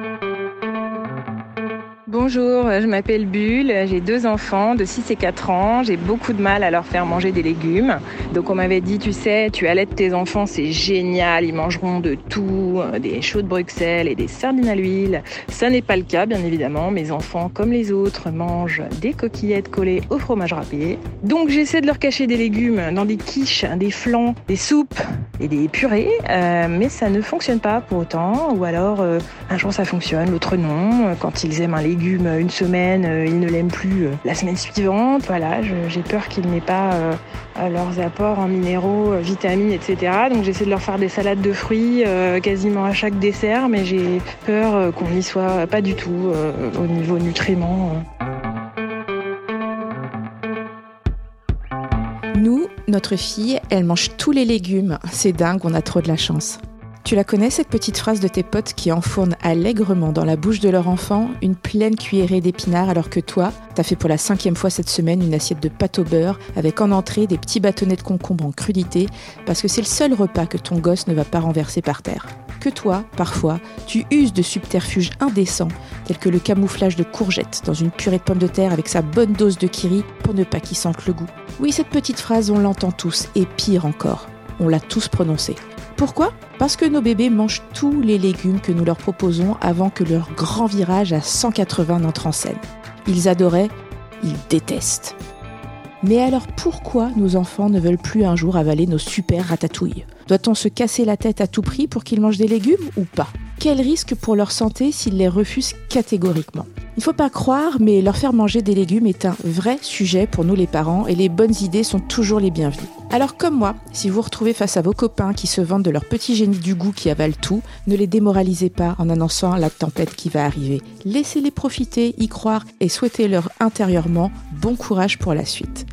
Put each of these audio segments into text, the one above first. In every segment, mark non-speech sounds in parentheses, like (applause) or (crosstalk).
Thank you. Bonjour, je m'appelle Bulle, j'ai deux enfants de 6 et 4 ans, j'ai beaucoup de mal à leur faire manger des légumes. Donc on m'avait dit, tu sais, tu allaites tes enfants, c'est génial, ils mangeront de tout, des choux de Bruxelles et des sardines à l'huile. Ça n'est pas le cas, bien évidemment, mes enfants, comme les autres, mangent des coquillettes collées au fromage râpé. Donc j'essaie de leur cacher des légumes dans des quiches, des flancs, des soupes et des purées, euh, mais ça ne fonctionne pas pour autant, ou alors euh, un jour ça fonctionne, l'autre non. Quand ils aiment un légume, une semaine, euh, ils ne l'aiment plus euh, la semaine suivante. Voilà, j'ai peur qu'ils n'aient pas euh, leurs apports en minéraux, vitamines, etc. Donc j'essaie de leur faire des salades de fruits quasiment à chaque dessert, mais j'ai peur qu'on n'y soit pas du tout au niveau nutriments. Nous, notre fille, elle mange tous les légumes. C'est dingue, on a trop de la chance. Tu la connais cette petite phrase de tes potes qui enfournent allègrement dans la bouche de leur enfant une pleine cuillerée d'épinards alors que toi, t'as fait pour la cinquième fois cette semaine une assiette de pâte au beurre avec en entrée des petits bâtonnets de concombre en crudité parce que c'est le seul repas que ton gosse ne va pas renverser par terre. Que toi, parfois, tu uses de subterfuges indécents tels que le camouflage de courgettes dans une purée de pommes de terre avec sa bonne dose de kiri pour ne pas qu'il sente le goût. Oui, cette petite phrase, on l'entend tous et pire encore, on l'a tous prononcée. Pourquoi Parce que nos bébés mangent tous les légumes que nous leur proposons avant que leur grand virage à 180 n'entre en scène. Ils adoraient, ils détestent. Mais alors pourquoi nos enfants ne veulent plus un jour avaler nos super ratatouilles Doit-on se casser la tête à tout prix pour qu'ils mangent des légumes ou pas Quel risque pour leur santé s'ils les refusent catégoriquement il ne faut pas croire, mais leur faire manger des légumes est un vrai sujet pour nous les parents et les bonnes idées sont toujours les bienvenues. Alors comme moi, si vous vous retrouvez face à vos copains qui se vendent de leur petit génie du goût qui avalent tout, ne les démoralisez pas en annonçant la tempête qui va arriver. Laissez-les profiter, y croire et souhaitez-leur intérieurement bon courage pour la suite.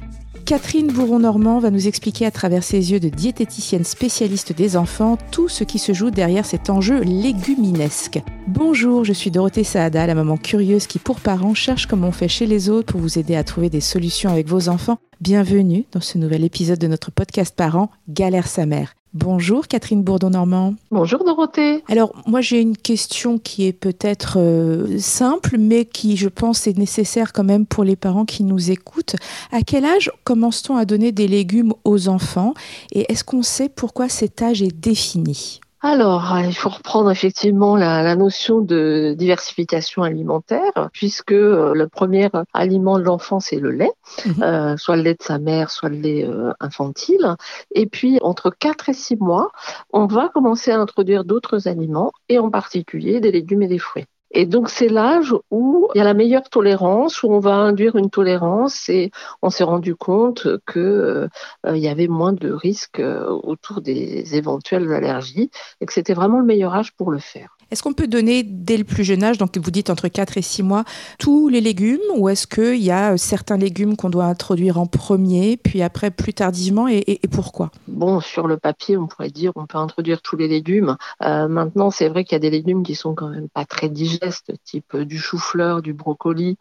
Catherine Bourron-Normand va nous expliquer à travers ses yeux de diététicienne spécialiste des enfants tout ce qui se joue derrière cet enjeu léguminesque. Bonjour, je suis Dorothée Saada, la maman curieuse qui pour parents cherche comment on fait chez les autres pour vous aider à trouver des solutions avec vos enfants. Bienvenue dans ce nouvel épisode de notre podcast Parents, Galère sa mère. Bonjour Catherine Bourdon-Normand. Bonjour Dorothée. Alors moi j'ai une question qui est peut-être euh, simple mais qui je pense est nécessaire quand même pour les parents qui nous écoutent. À quel âge commence-t-on à donner des légumes aux enfants et est-ce qu'on sait pourquoi cet âge est défini? Alors, euh, il faut reprendre effectivement la, notion de diversification alimentaire, puisque euh, le premier aliment de l'enfant, c'est le lait, mhm. euh, soit le lait de sa mère, soit le lait infantile. Et puis, entre 4 et 6 mois, on va commencer à introduire d'autres aliments, et en particulier des légumes et des fruits. Et donc c'est l'âge où il y a la meilleure tolérance, où on va induire une tolérance et on s'est rendu compte que euh, y avait moins de risques euh, autour des éventuelles allergies et que c'était vraiment le meilleur âge pour le faire. Est-ce qu'on peut donner dès le plus jeune âge, donc vous dites entre 4 et 6 mois, tous les légumes ou est-ce qu'il y a euh, certains légumes qu'on doit introduire en premier, puis après plus tardivement et, pourquoi? Bon, sur le papier, on pourrait dire on peut introduire tous les légumes. Euh, maintenant, c'est vrai qu'il y a des légumes qui sont quand même pas très digestes, type euh, du chou-fleur, du brocoli,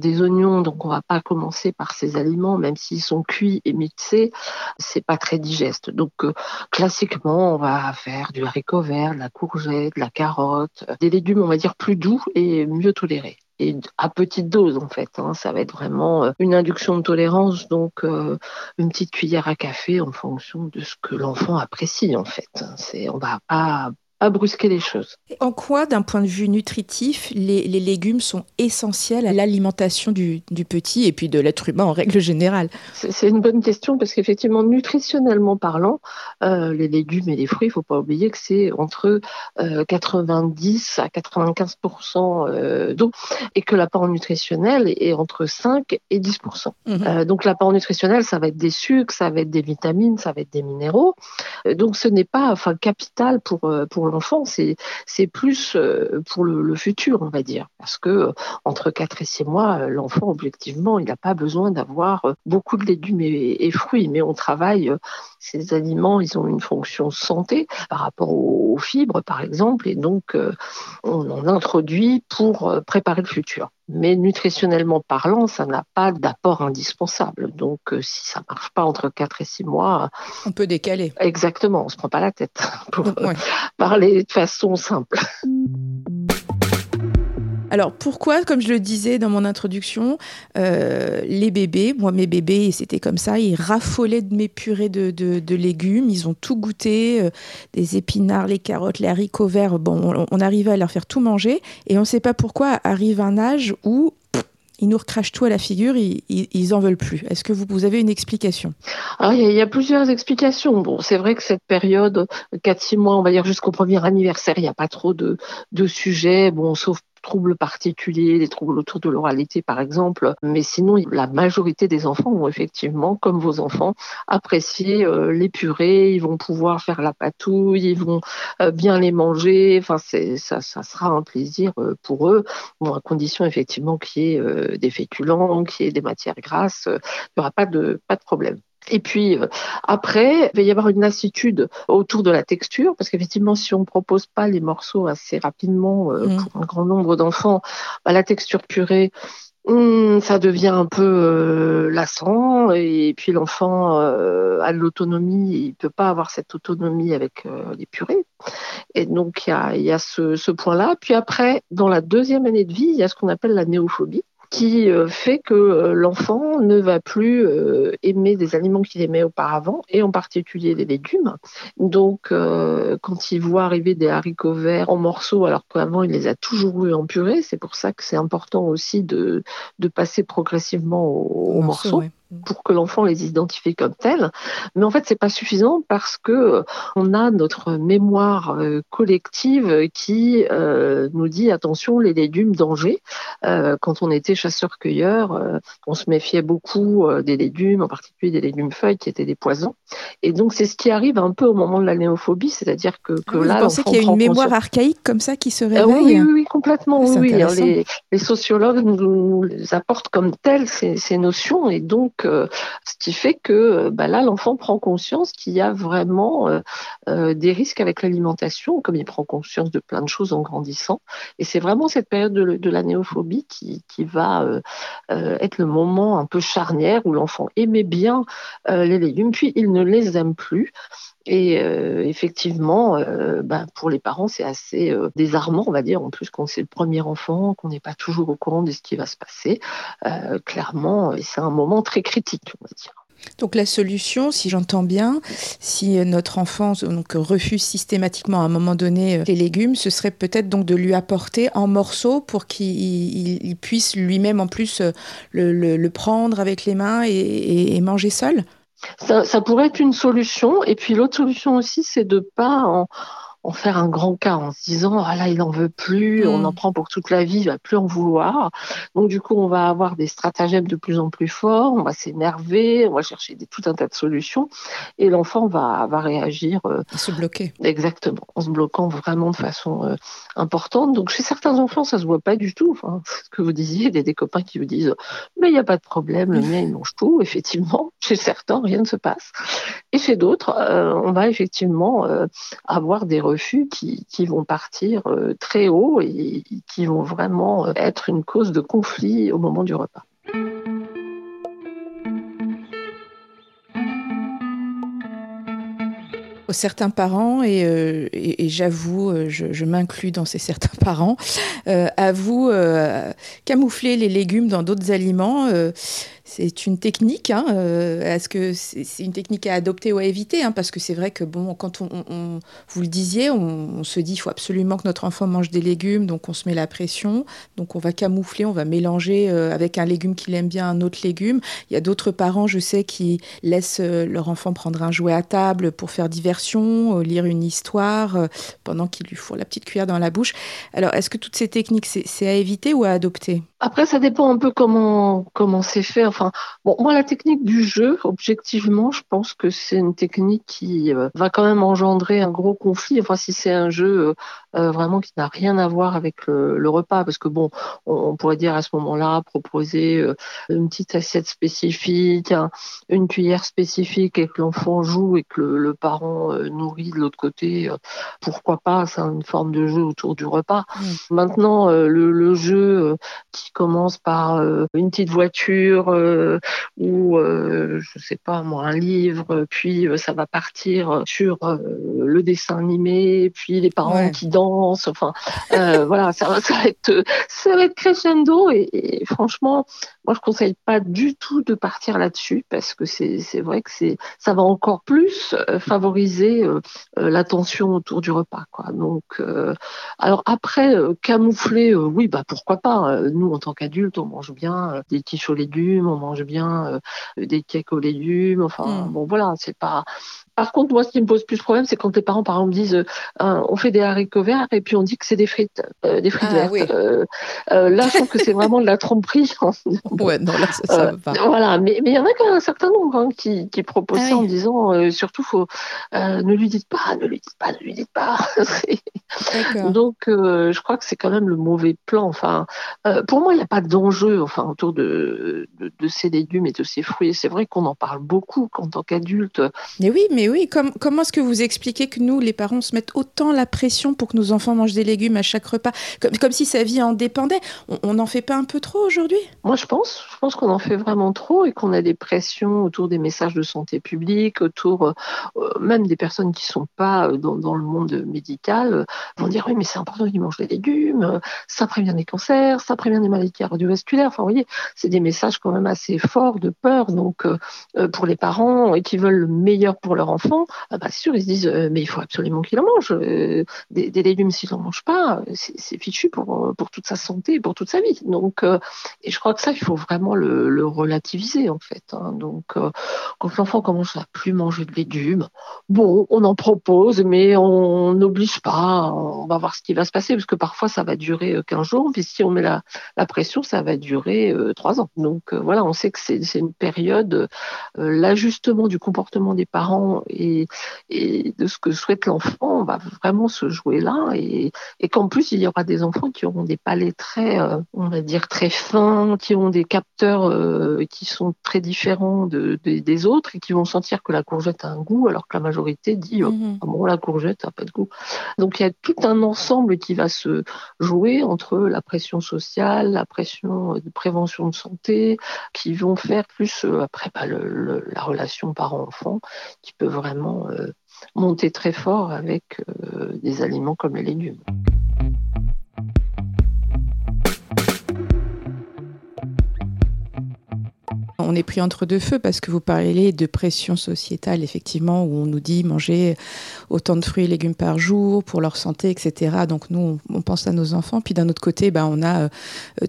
des oignons, donc on va pas commencer par ces aliments, même s'ils sont cuits et mixés, c'est pas très digeste. Donc classiquement, on va faire du haricot vert, de la courgette, de la carotte, des légumes, on va dire, plus doux et mieux tolérés et à petite dose en fait. Hein. Ça va être vraiment euh, une induction de tolérance, donc euh, une petite cuillère à café en fonction de ce que l'enfant apprécie en fait. C'est, on va pas à brusquer les choses. En quoi, d'un point de vue nutritif, les, légumes sont essentiels à l'alimentation du, petit et puis de l'être humain en règle générale? C'est une bonne question parce qu'effectivement, nutritionnellement parlant, euh, les légumes et les fruits, il ne faut pas oublier que c'est entre 90 euh, à 95 euh, d'eau et que l'apport nutritionnel est entre 5 et 10 mhm. Donc l'apport nutritionnel, ça va être des sucres, ça va être des vitamines, ça va être des minéraux. donc ce n'est pas enfin capital pour pour l'enfant, c'est plus euh, pour le, futur, on va dire, parce que euh, entre 4 et 6 mois, euh, l'enfant objectivement, il n'a pas besoin d'avoir beaucoup de légumes et, fruits, mais on travaille ces aliments, ils ont une fonction santé par rapport aux, fibres, par exemple, et donc on en introduit pour préparer le futur mais nutritionnellement parlant, ça n'a pas d'apport indispensable. Donc, euh, si ça marche pas entre 4 et 6 mois, on peut décaler. Exactement, on se prend pas la tête (laughs) pour parler de façon simple. Alors pourquoi, comme je le disais dans mon introduction, euh, les bébés, moi mes bébés, c'était comme ça, ils raffolaient de mes purées de, légumes, ils ont tout goûté, euh, des épinards, les carottes, les haricots verts, bon, on, arrivait à leur faire tout manger, et on ne sait pas pourquoi arrive un âge où ils nous recrachent tout à la figure, ils, ils, en veulent plus. Est-ce que vous, vous, avez une explication? Alors, il y, a, plusieurs explications. Bon, c'est vrai que cette période, 4-6 mois, on va dire jusqu'au premier anniversaire, il n'y a pas trop de, de sujets, bon, sauf troubles particuliers, des troubles autour de l'oralité par exemple, mais sinon la majorité des enfants vont effectivement, comme vos enfants, apprécier euh, les purées, ils vont pouvoir faire la patouille, ils vont euh, bien les manger, enfin ça, ça sera un plaisir euh, pour eux, bon, à condition effectivement qu'il y ait des féculents, qu'il y ait des matières grasses, il n'y aura pas de, pas de problème. Et puis euh, après, il va y avoir une lassitude autour de la texture, parce qu'effectivement, si on ne propose pas les morceaux assez rapidement euh, mm. pour un grand nombre d'enfants, bah, la texture purée, hmm, ça devient un peu euh, lassant et puis l'enfant a de l'autonomie, il peut pas avoir cette autonomie avec les purées. Et donc il y a, y a ce, ce point-là. Puis après, dans la deuxième année de vie, il y a ce qu'on appelle la néophobie qui euh, fait que euh, l'enfant ne va plus euh, aimer des aliments qu'il aimait auparavant, et en particulier les légumes. Donc, quand il voit arriver des haricots verts en morceaux, alors qu'avant il les a toujours eu en purée, c'est pour ça que c'est important aussi de, de passer progressivement aux, morceaux pour que l'enfant les identifie comme tels. Mais en fait, c'est pas suffisant parce que euh, on a notre mémoire euh, collective qui euh, nous dit attention, les légumes danger. quand on était chasseur-cueilleur, on se méfiait beaucoup des légumes, en particulier des légumes feuilles qui étaient des poisons. Et donc, c'est ce qui arrive un peu au moment de la néophobie, c'est-à-dire que, que Vous là, pensez qu'il y a une mémoire archaïque comme ça qui se réveille oui, oui, oui, complètement. Ah, oui, les, les, sociologues nous, apportent comme telles ces, ces notions et donc ce qui fait que bah là, l'enfant prend conscience qu'il y a vraiment euh, euh, des risques avec l'alimentation, comme il prend conscience de plein de choses en grandissant. Et c'est vraiment cette période de, la néophobie qui, va euh, être le moment un peu charnière où l'enfant aimait bien les légumes, puis il ne les aime plus. Et effectivement, bah, pour les parents, c'est assez désarmant, on va dire, en plus quand c'est le premier enfant, qu'on n'est pas toujours au courant de ce qui va se passer. clairement, c'est un moment très critique, on va dire. Donc la solution, si j'entends bien, si notre enfant refuse systématiquement à un moment donné les légumes, ce serait peut-être donc de lui apporter en morceaux pour qu'il puisse lui-même en plus le, prendre avec les mains et manger seul? Ça, pourrait être une solution. Et puis l'autre solution aussi, c'est de pas en, en faire un grand cas en se disant ah là il en veut plus, on mm. en prend pour toute la vie, il va plus en vouloir. Donc du coup on va avoir des stratagèmes de plus en plus forts, on va s'énerver, on va chercher des, tout un tas de solutions et l'enfant va va réagir. Euh, se bloquer. Exactement, en se bloquant vraiment de façon euh, importante. Donc chez certains enfants ça se voit pas du tout. Enfin, ce que vous disiez, a des copains qui vous disent mais il n'y a pas de problème, le mien il mange tout. (laughs) Effectivement, chez certains rien ne se passe et chez d'autres euh, on va effectivement avoir des qui, vont partir euh, très haut et qui vont vraiment euh, être une cause de conflit au moment du repas. certains parents, et, euh, j'avoue, je, m'inclus dans ces certains (laughs) parents, avouent camoufler les légumes dans d'autres aliments c'est une technique. Hein, euh, est-ce que c'est une technique à adopter ou à éviter hein, Parce que c'est vrai que, bon, quand on, vous le disiez, on, se dit qu'il faut absolument que notre enfant mange des légumes, donc on se met la pression. Donc on va camoufler, on va mélanger euh, avec un légume qu'il aime bien un autre légume. Il y a d'autres parents, je sais, qui laissent euh, leur enfant prendre un jouet à table pour faire diversion, lire une histoire, pendant qu'il lui faut la petite cuillère dans la bouche. Alors, est-ce que toutes ces techniques, c'est à éviter ou à adopter? Après, ça dépend un peu comment comment c'est fait. Enfin, bon, moi, la technique du jeu, objectivement, je pense que c'est une technique qui euh, va quand même engendrer un gros conflit. Enfin, si c'est un jeu euh, euh, vraiment qui n'a rien à voir avec le, repas, parce que bon, on, pourrait dire à ce moment-là proposer une petite assiette spécifique, une cuillère spécifique, et que l'enfant joue et que le, parent nourrit de l'autre côté. pourquoi pas C'est une forme de jeu autour du repas. Mmh. Maintenant, le, le, jeu qui commence par une petite voiture euh, ou euh, je sais pas moi un livre, puis euh, ça va partir sur le dessin animé, puis les parents qui dansent danse. Enfin, euh, voilà, ça, va être, ça va être crescendo. Et, franchement, moi, je conseille pas du tout de partir là-dessus parce que c'est vrai que c'est ça va encore plus euh, favoriser euh, l'attention autour du repas. Quoi. Donc, alors après, camoufler, oui, bah pourquoi pas. Nous, en tant qu'adultes, on mange bien des quiches aux légumes, on mange bien des cakes aux légumes. Enfin, hmm. bon, voilà, c'est pas par contre, moi, ce qui me pose plus de problème, c'est quand les parents, par exemple, disent euh, on fait des haricots verts et puis on dit que c'est des frites, euh, des frites ah, vertes. Euh, là, je trouve que c'est vraiment de la tromperie. (laughs) ouais, non, là, ça, ça va pas. Voilà, mais il y en a quand même un certain nombre hein, qui, qui proposent ah ça en disant surtout, faut, ne lui dites pas, ne lui dites pas, ne lui dites pas. (laughs) Donc, je crois que c'est quand même le mauvais plan. Enfin, pour moi, il n'y a pas d'enjeu enfin, autour de, de, de, ces légumes et de ces fruits. C'est vrai qu'on en parle beaucoup en tant qu'adulte. Mais oui, mais oui, comment est-ce que vous expliquez que nous, les parents, se mettent autant la pression pour que nos enfants mangent des légumes à chaque repas, comme, si sa vie en dépendait On n'en fait pas un peu trop aujourd'hui? Moi, je pense. Je pense qu'on en fait vraiment trop et qu'on a des pressions autour des messages de santé publique, autour euh, euh, même des personnes qui sont pas euh, dans, le monde médical, vont dire oui, mais c'est important qu'ils mangent des légumes, ça prévient des cancers, ça prévient des maladies cardiovasculaires. Enfin, vous voyez, c'est des messages quand même assez forts de peur. Donc, pour les parents qui veulent le meilleur pour leur enfants, ah bah, c'est sûr, ils se disent mais il faut absolument qu'il en mange. Des, s'il n'en mange pas, c'est fichu pour, pour toute sa santé et pour toute sa vie. Donc, euh, et je crois que ça, il faut vraiment le, relativiser en fait. Hein. Donc, quand l'enfant commence à plus manger de légumes, bon, on en propose, mais on n'oblige pas. On va voir ce qui va se passer parce que parfois ça va durer 15 jours, puis si on met la, la pression, ça va durer 3 ans. Donc voilà, on sait que c'est une période, l'ajustement du comportement des parents et, de ce que souhaite l'enfant va vraiment se jouer là et, qu'en plus il y aura des enfants qui auront des palais très, euh, on va dire très fins, qui ont des capteurs euh, qui sont très différents de, des autres et qui vont sentir que la courgette a un goût alors que la majorité dit oh, mhm. ah bon la courgette n'a pas de goût. Donc il y a tout un ensemble qui va se jouer entre la pression sociale, la pression de prévention de santé, qui vont faire plus euh, après bah, la relation parent-enfant qui peut vraiment euh, monter très fort avec euh, des aliments comme les légumes. On est pris entre deux feux parce que vous parlez de pression sociétale, effectivement, où on nous dit manger autant de fruits et légumes par jour pour leur santé, etc. Donc nous, on, pense à nos enfants. Puis d'un autre côté, bah, on a euh,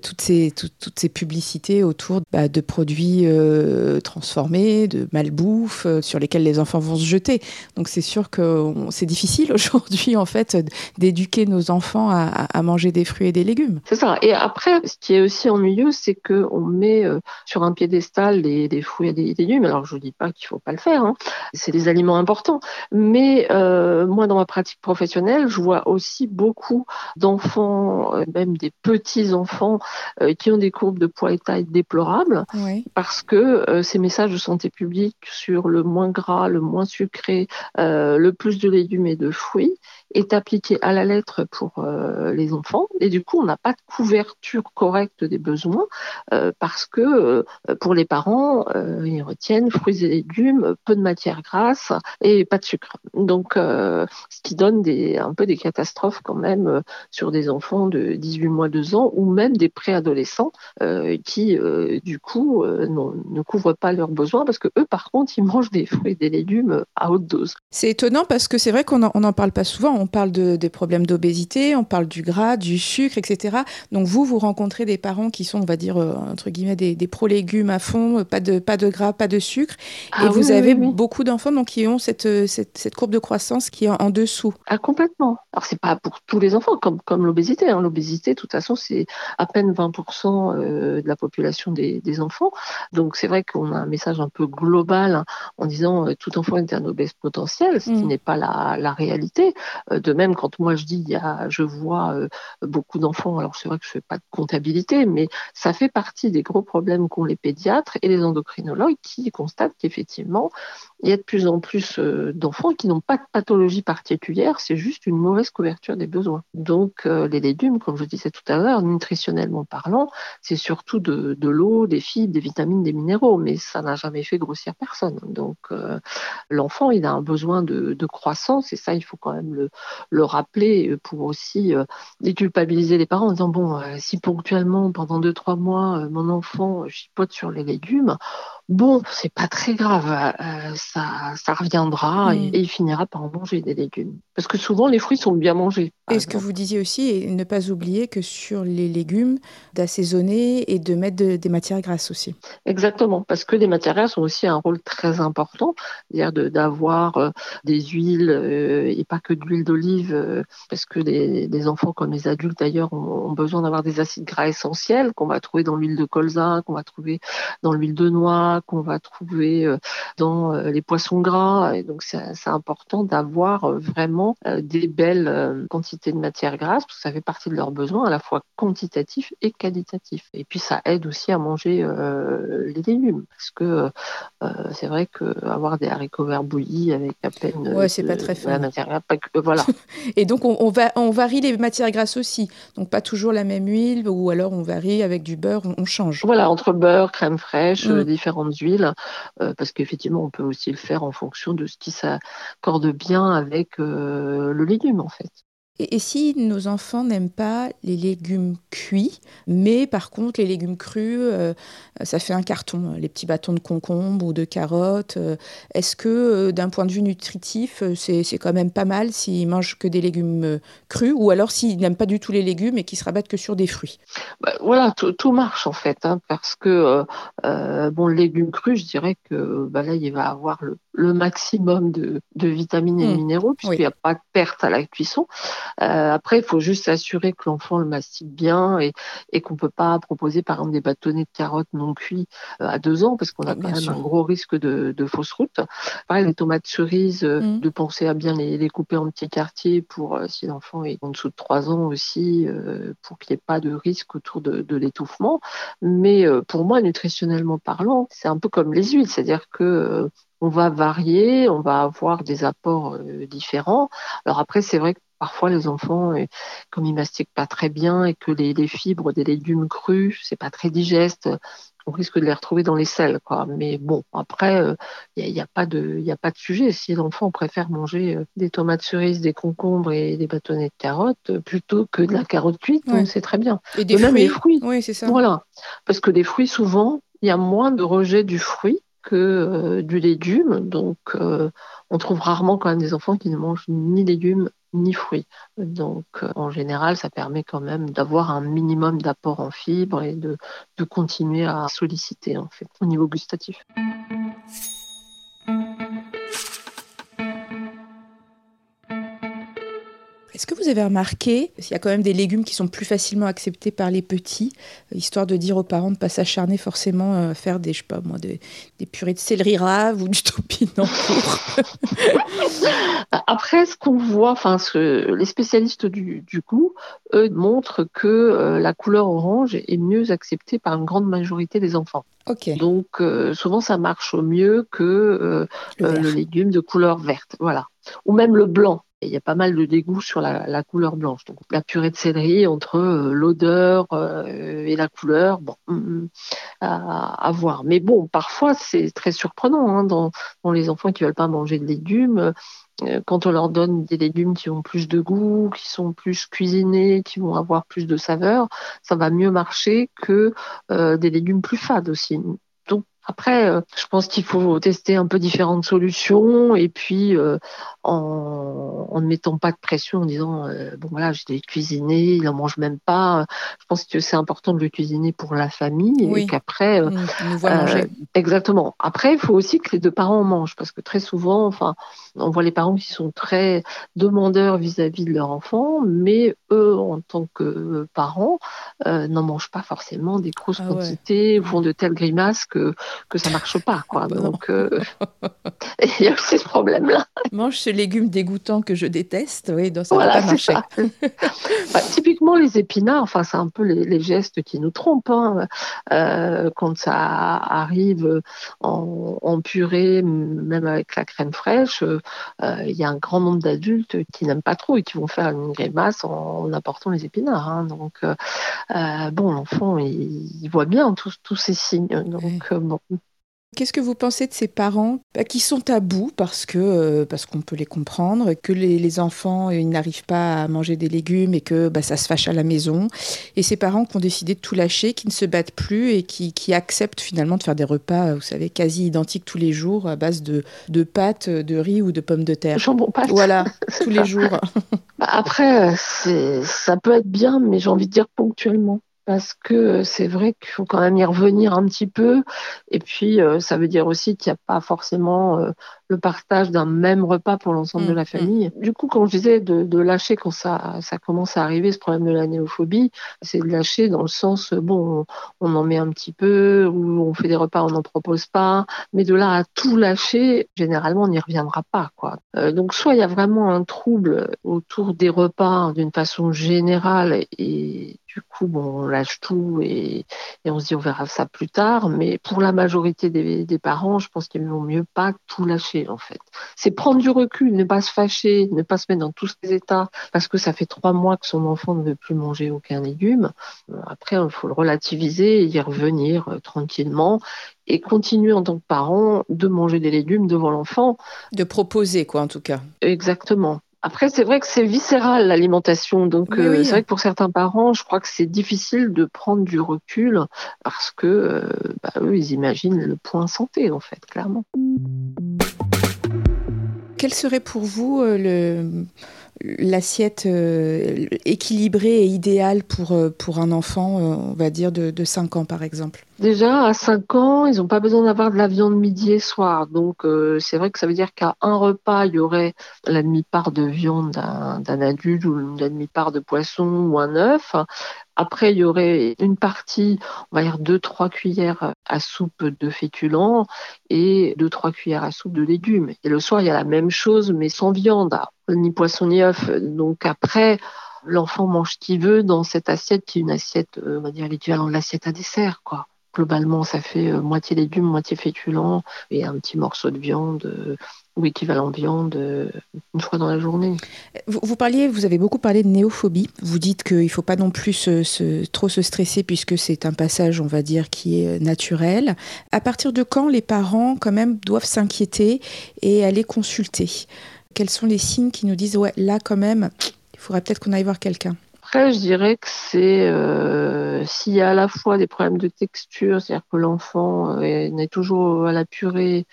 toutes, ces, toutes ces publicités autour bah, de produits euh, transformés, de malbouffe, euh, sur lesquels les enfants vont se jeter. Donc c'est sûr que c'est difficile (laughs) aujourd'hui, en fait, d'éduquer nos enfants à, à, manger des fruits et des légumes. C'est ça. Et après, ce qui est aussi ennuyeux, c'est qu'on met sur un piédestal des, fruits et des légumes. Alors je ne dis pas qu'il ne faut pas le faire, hein. c'est des aliments importants. Mais euh, moi, dans ma pratique professionnelle, je vois aussi beaucoup d'enfants, euh, même des petits enfants, euh, qui ont des courbes de poids et taille déplorables, parce que ces messages de santé publique sur le moins gras, le moins sucré, le plus de légumes et de fruits, est appliqué à la lettre pour euh, les enfants et du coup on n'a pas de couverture correcte des besoins euh, parce que euh, pour les parents ils retiennent fruits et légumes, peu de matière grasse et pas de sucre. Donc ce qui donne des, un peu des catastrophes quand même sur des enfants de 18 mois, 2 ans ou même des préadolescents qui du coup ne couvrent pas leurs besoins parce que eux par contre ils mangent des fruits et des légumes à haute dose. C'est étonnant parce que c'est vrai qu'on n'en parle pas souvent on parle de, des problèmes d'obésité, on parle du gras, du sucre, etc. Donc vous, vous rencontrez des parents qui sont, on va dire, euh, entre guillemets, des, des pro-légumes à fond, pas de, pas de gras, pas de sucre. et ah vous avez beaucoup d'enfants donc, qui ont cette, cette, courbe de croissance qui est en, dessous. Ah, complètement. Alors, c'est pas pour tous les enfants, comme, comme l'obésité. Hein. L'obésité, de toute façon, c'est à peine 20% euh, de la population des, des enfants. Donc, c'est vrai qu'on a un message un peu global hein, en disant euh, tout enfant est un obèse potentiel, ce qui mm. n'est pas la, la réalité. Euh, de même, quand moi je dis, il y a, je vois euh, beaucoup d'enfants, alors c'est vrai que je fais pas de comptabilité, mais ça fait partie des gros problèmes qu'ont les pédiatres et les endocrinologues qui constatent qu'effectivement, il y a de plus en plus euh, d'enfants qui n'ont pas de pathologie particulière, c'est juste une mauvaise couverture des besoins. Donc euh, les légumes, comme je disais tout à l'heure, nutritionnellement parlant, c'est surtout de, l'eau, des fibres, des vitamines, des minéraux, mais ça n'a jamais fait grossir personne. Donc euh, l'enfant, il a un besoin de, croissance et ça, il faut quand même le, le rappeler pour aussi déculpabiliser les parents en disant bon, si ponctuellement pendant deux trois mois mon enfant chipote sur les légumes, bon, c'est pas très grave, euh, ça, ça reviendra et, il finira par en manger des légumes. Parce que souvent, les fruits sont bien mangés. Et ce que vous disiez aussi, et ne pas oublier que sur les légumes, d'assaisonner et de mettre des matières grasses aussi. Exactement, parce que les matières grasses ont aussi un rôle très important, c'est-à-dire d'avoir euh, des huiles euh, et pas que de l'huile d'olive, parce que les, enfants comme les adultes d'ailleurs ont, besoin d'avoir des acides gras essentiels qu'on va trouver dans l'huile de colza, qu'on va trouver dans l'huile de noix, qu'on va trouver euh, dans euh, les poissons gras. Et donc, c'est important d'avoir euh, vraiment des belles quantités de matières grasses, parce que ça fait partie de leurs besoins, à la fois quantitatifs et qualitatifs. Et puis, ça aide aussi à manger les légumes, parce que c'est vrai qu'avoir des haricots verts bouillis avec à peine ouais, c'est pas très la matière grasse, voilà. (laughs) et donc, on, va, on varie les matières grasses aussi. Donc, pas toujours la même huile, ou alors on varie avec du beurre, on, change. Voilà, entre beurre, crème fraîche, mm. différentes huiles, euh, parce qu'effectivement, on peut aussi le faire en fonction de ce qui s'accorde bien avec euh, le légume, en fait. Et, si nos enfants n'aiment pas les légumes cuits, mais par contre les légumes crus, euh, ça fait un carton, les petits bâtons de concombre ou de carottes, euh, est-ce que euh, d'un point de vue nutritif, c'est quand même pas mal s'ils mangent que des légumes crus, ou alors s'ils n'aiment pas du tout les légumes et qu'ils se rabattent que sur des fruits? Bah, Voilà, tout marche en fait, hein, parce que bon, le légume cru, je dirais que bah, là, il va avoir le, maximum de, vitamines et mmh. minéraux, puisqu'il n'y a pas de perte à la cuisson. Euh, après, il faut juste s'assurer que l'enfant le mastique bien et, et qu'on peut pas proposer par exemple des bâtonnets de carottes non cuits euh, à deux ans parce qu'on a quand même un gros risque de, de fausse route. Pareil, les tomates cerises, euh, mmh. de penser à bien les, les, couper en petits quartiers pour si l'enfant est en dessous de trois ans aussi, pour qu'il n'y ait pas de risque autour de, de l'étouffement. Mais pour moi, nutritionnellement parlant, c'est un peu comme les huiles, c'est-à-dire que on va varier, on va avoir des apports différents. Alors après, c'est vrai que parfois les enfants, comme ils mastiquent pas très bien et que les, fibres des légumes crus, c'est pas très digeste, on risque de les retrouver dans les selles, quoi. Mais bon, après, il euh, n'y a, pas de, il a pas de sujet. Si l'enfant préfère manger euh, des tomates cerises, des concombres et des bâtonnets de carottes euh, plutôt que de la carotte cuite, c'est très bien. Et des fruits. fruits. Oui, c'est ça. Voilà, parce que des fruits, souvent, il y a moins de rejet du fruit que du légume. Donc, on trouve rarement quand même des enfants qui ne mangent ni légumes ni fruits. Donc, euh, en général, ça permet quand même d'avoir un minimum d'apport en fibres et de, de continuer à solliciter, en fait, au niveau gustatif. Est-ce que vous avez remarqué, s'il y a quand même des légumes qui sont plus facilement acceptés par les petits, euh, histoire de dire aux parents de ne pas s'acharner forcément à faire des, je sais pas moi, des, purées de céleri rave ou du (laughs) topinambour? (laughs) Après, ce qu'on voit, enfin, les spécialistes du, goût, eux, montrent que euh, la couleur orange est mieux acceptée par une grande majorité des enfants. Donc, euh, souvent, ça marche mieux que le légume de couleur verte. Voilà. Ou même le blanc il y a pas mal de dégoût sur la, couleur blanche. Donc la purée de céleri entre euh, l'odeur euh, et la couleur, bon, mm, mm, à, voir. Mais bon, parfois c'est très surprenant hein, dans, les enfants qui veulent pas manger de légumes. Euh, quand on leur donne des légumes qui ont plus de goût, qui sont plus cuisinés, qui vont avoir plus de saveur, ça va mieux marcher que des légumes plus fades aussi. Après, euh, je pense qu'il faut tester un peu différentes solutions et puis euh, en, en, ne mettant pas de pression en disant euh, bon voilà j'ai cuisiné, il en mange même pas. Je pense que c'est important de le cuisiner pour la famille et qu'après mmh, manger. exactement. Après, il faut aussi que les deux parents mangent parce que très souvent, enfin, on voit les parents qui sont très demandeurs vis-à-vis de leur enfant, mais eux en tant que parents, n'en mangent pas forcément des grosses ah quantités, font de telles grimaces que, que ça marche pas. Quoi. Bah Donc, (laughs) il y a aussi ce problème-là. Mange ce légume dégoûtant que je déteste, oui, ça pas marcher. bah, typiquement, les épinards, enfin, c'est un peu les, gestes qui nous trompent. Hein. quand ça arrive en, en, purée, même avec la crème fraîche, il y a un grand nombre d'adultes qui n'aiment pas trop et qui vont faire une grimace en, apportant les épinards. Hein. Donc, euh, euh, bon, l'enfant, il, voit bien tous, tous ces signes. Donc, euh, bon, Qu'est-ce que vous pensez de ces parents bah, qui sont à bout parce que euh, parce qu'on peut les comprendre, que les, enfants ils n'arrivent pas à manger des légumes et que bah, ça se fâche à la maison, et ces parents qui ont décidé de tout lâcher, qui ne se battent plus et qui, qui acceptent finalement de faire des repas, vous savez, quasi identiques tous les jours à base de, de pâtes, de riz ou de pommes de terre. Jambon pâtes. Voilà, (laughs) tous les jours. Bah, après, ça peut être bien, mais j'ai envie de dire ponctuellement parce que c'est vrai qu'il faut quand même y revenir un petit peu. Et puis, euh, ça veut dire aussi qu'il n'y a pas forcément euh, le partage d'un même repas pour l'ensemble de mmh, la mmh. famille. Du coup, quand je disais de, lâcher quand ça, ça commence à arriver, ce problème de la néophobie, c'est de lâcher dans le sens, bon, on, en met un petit peu, ou on fait des repas, on n'en propose pas, mais de là à tout lâcher, généralement, on n'y reviendra pas. quoi. Euh, donc, soit il y a vraiment un trouble autour des repas d'une façon générale et du coup, bon, on lâche tout et, on se dit on verra ça plus tard. Mais pour la majorité des, des parents, je pense qu'il vaut mieux pas tout lâcher en fait. C'est prendre du recul, ne pas se fâcher, ne pas se mettre dans tous ces états parce que ça fait trois mois que son enfant ne veut plus manger aucun légume. Après, il faut le relativiser et y revenir euh, tranquillement et continuer en tant que parent de manger des légumes devant l'enfant. De proposer quoi en tout cas. Exactement. Après, c'est vrai que c'est viscéral l'alimentation, donc euh, c'est vrai que pour certains parents, je crois que c'est difficile de prendre du recul parce que euh, bah, eux, ils imaginent le point santé en fait, clairement. Quel serait pour vous euh, le l'assiette équilibrée et idéale pour, pour un enfant, on va dire, de, de 5 ans par exemple Déjà, à 5 ans, ils n'ont pas besoin d'avoir de la viande midi et soir. Donc, euh, c'est vrai que ça veut dire qu'à un repas, il y aurait la demi-part de viande d'un adulte ou la demi-part de poisson ou un œuf. Après, il y aurait une partie, on va dire deux, trois cuillères à soupe de féculents et deux, trois cuillères à soupe de légumes. Et le soir, il y a la même chose, mais sans viande, ni poisson ni œuf. Donc après, l'enfant mange ce qu'il veut dans cette assiette qui est une assiette, euh, on va dire l'équivalent de l'assiette à dessert, quoi. Globalement, ça fait euh, moitié légumes, moitié féculents et un petit morceau de viande euh, ou équivalent viande une fois dans la journée. Vous, parliez, vous avez beaucoup parlé de néophobie. Vous dites qu'il ne faut pas non plus trop se stresser puisque c'est un passage, on va dire, qui est naturel. À partir de quand les parents, quand même, doivent s'inquiéter et aller consulter? Quels sont les signes qui nous disent, ouais, là, quand même, il faudrait peut-être qu'on aille voir quelqu'un après, je dirais que c'est euh, s'il y a à la fois des problèmes de texture, c'est-à-dire que l'enfant euh, est toujours à la purée,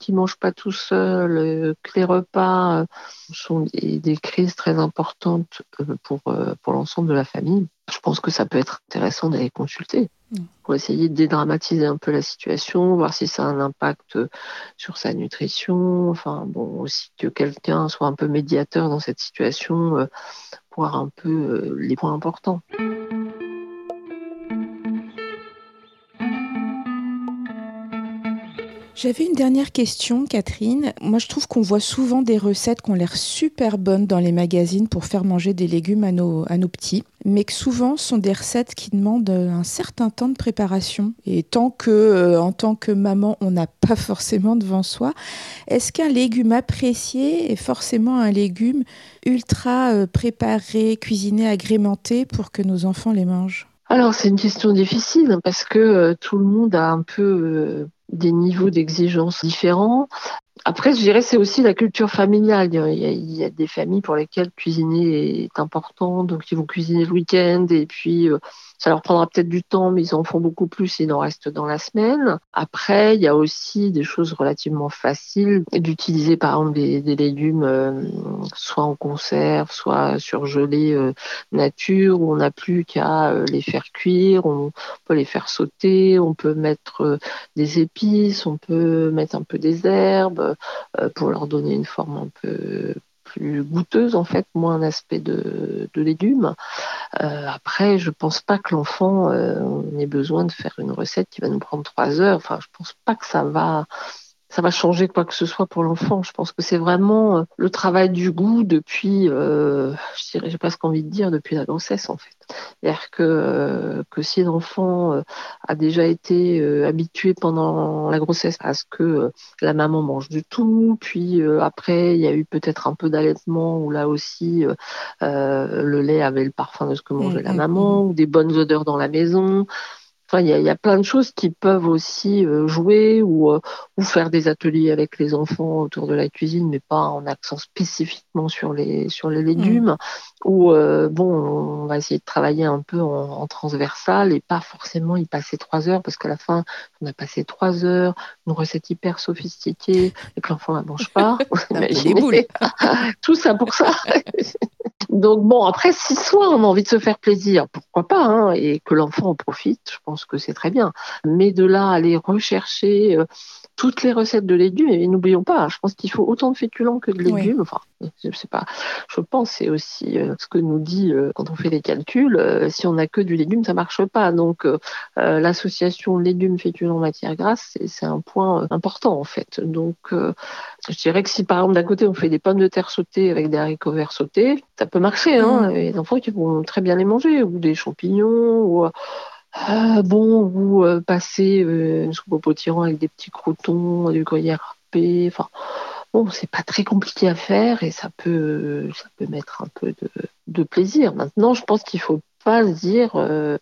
qu'il mange pas tout seul, euh, que les repas euh, sont des, des, crises très importantes pour pour l'ensemble de la famille. Je pense que ça peut être intéressant d'aller consulter mm. pour essayer de dédramatiser un peu la situation, voir si ça a un impact sur sa nutrition. Enfin, bon, aussi que quelqu'un soit un peu médiateur dans cette situation voir un peu euh, les points importants. J'avais une dernière question, Catherine. Moi, je trouve qu'on voit souvent des recettes qui ont l'air super bonnes dans les magazines pour faire manger des légumes à nos, petits, mais que souvent sont des recettes qui demandent un certain temps de préparation. Et tant que, euh, en tant que maman, on n'a pas (laughs) forcément devant soi, est-ce qu'un légume apprécié est forcément un légume ultra euh, préparé, cuisiné, agrémenté pour que nos enfants les mangent? Alors c'est une question difficile parce que euh, tout le monde a un peu des niveaux d'exigence différents. Après, je dirais c'est aussi la culture familiale. Il y, a, des familles pour lesquelles cuisiner est important, donc ils vont cuisiner le week-end et puis euh, ça leur prendra peut-être du temps, mais ils en font beaucoup plus, ils en restent dans la semaine. Après, il y a aussi des choses relativement faciles d'utiliser, par exemple, des, légumes euh, soit en conserve, soit surgelés euh, nature, où on n'a plus qu'à euh, les faire cuire, on peut les faire sauter, on peut mettre des épices, on peut mettre un peu des herbes pour leur donner une forme un peu plus goûteuse en fait, moins un aspect de, de légumes. Euh, après, je pense pas que l'enfant euh, ait besoin de faire une recette qui va nous prendre trois heures. Enfin, je pense pas que ça va ça va changer quoi que ce soit pour l'enfant. Je pense que c'est vraiment euh, le travail du goût depuis, euh, je dirais, j'ai presque envie de dire, depuis la grossesse en fait. C'est-à-dire que, euh, que si l'enfant a déjà été habitué pendant la grossesse à ce que la maman mange du tout, puis après il y a eu peut-être un peu d'allaitement où là aussi le lait avait le parfum de ce que mangeait la mmh, mmh, maman, mmh. ou des bonnes odeurs dans la maison il y a, plein de choses qui peuvent aussi euh, jouer ou, euh, ou faire des ateliers avec les enfants autour de la cuisine, mais pas en accent spécifiquement sur les sur les légumes. Mm. Ou euh, bon, on va essayer de travailler un peu en, transversal et pas forcément y passer trois heures parce qu'à la fin, on a passé trois heures, une recette hyper sophistiquée et que l'enfant ne mange pas. (laughs) (laughs) Tout ça pour ça. Donc bon, après, si soit on a envie de se faire plaisir, pourquoi pas, hein, et que l'enfant en profite, je pense que c'est très bien. Mais de là aller rechercher euh, toutes les recettes de légumes, et n'oublions pas, je pense qu'il faut autant de féculents que de légumes. Enfin, je sais pas, je pense c'est aussi euh, ce que nous dit euh, quand on fait les calculs. si on n'a que du légume, ça marche pas. Donc l'association légumes féculents matière grasse, c'est un point important en fait. Donc je dirais que si par exemple d'un côté on fait des pommes de terre sautées avec des haricots verts sautés, ça peut marcher. Hein, mm. Les enfants qui vont très bien les manger, ou des champignons, ou euh, bon, ou euh, passer euh, une soupe au avec des petits croutons, du gruyère râpé. Enfin, bon, c'est pas très compliqué à faire et ça peut, ça peut mettre un peu de plaisir. Maintenant, je pense qu'il faut pas se dire euh,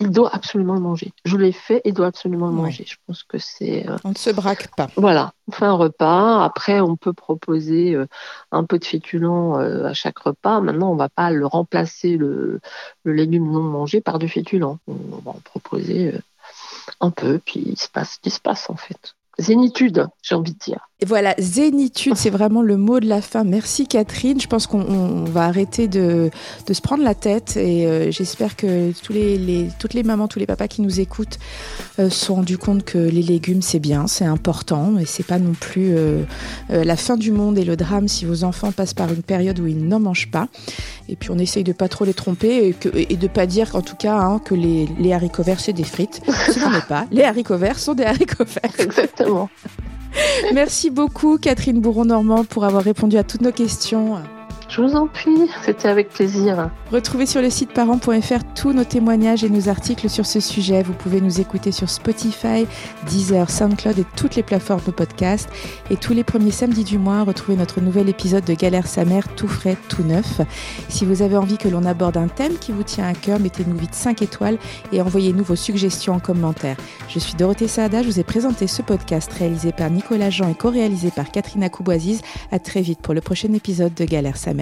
il doit absolument le manger. Je l'ai fait, il doit absolument le manger. Je pense que c'est. Euh, on ne se braque pas. Voilà, on fait un repas. Après, on peut proposer euh, un peu de féculent à chaque repas. Maintenant, on ne va pas le remplacer le, le, légume non mangé par du féculent. On, va en proposer un peu, puis il se passe ce qui se passe en fait. Zénitude, j'ai envie de dire. Et voilà, zénitude, c'est vraiment le mot de la fin. Merci Catherine. Je pense qu'on va arrêter de, de, se prendre la tête et euh, j'espère que tous les, toutes les mamans, tous les papas qui nous écoutent euh, se sont rendus compte que les légumes c'est bien, c'est important et c'est pas non plus euh, la fin du monde et le drame si vos enfants passent par une période où ils n'en mangent pas. Et puis on essaye de pas trop les tromper et, que, et de pas dire en tout cas hein, que les, les haricots verts c'est des frites. Ce (laughs) n'en est pas. Les haricots verts sont des haricots verts. Exactement. (laughs) Merci beaucoup Catherine Bourron-Normand pour avoir répondu à toutes nos questions. Je vous en prie, c'était avec plaisir. Retrouvez sur le site parents.fr tous nos témoignages et nos articles sur ce sujet. Vous pouvez nous écouter sur Spotify, Deezer, SoundCloud et toutes les plateformes de podcast. Et tous les premiers samedis du mois, retrouvez notre nouvel épisode de Galère sa mère, tout frais, tout neuf. Si vous avez envie que l'on aborde un thème qui vous tient à cœur, mettez-nous vite 5 étoiles et envoyez-nous vos suggestions en commentaire. Je suis Dorothée Saada, je vous ai présenté ce podcast réalisé par Nicolas Jean et co-réalisé par Catherine Akouboisiz. À très vite pour le prochain épisode de Galère sa mère.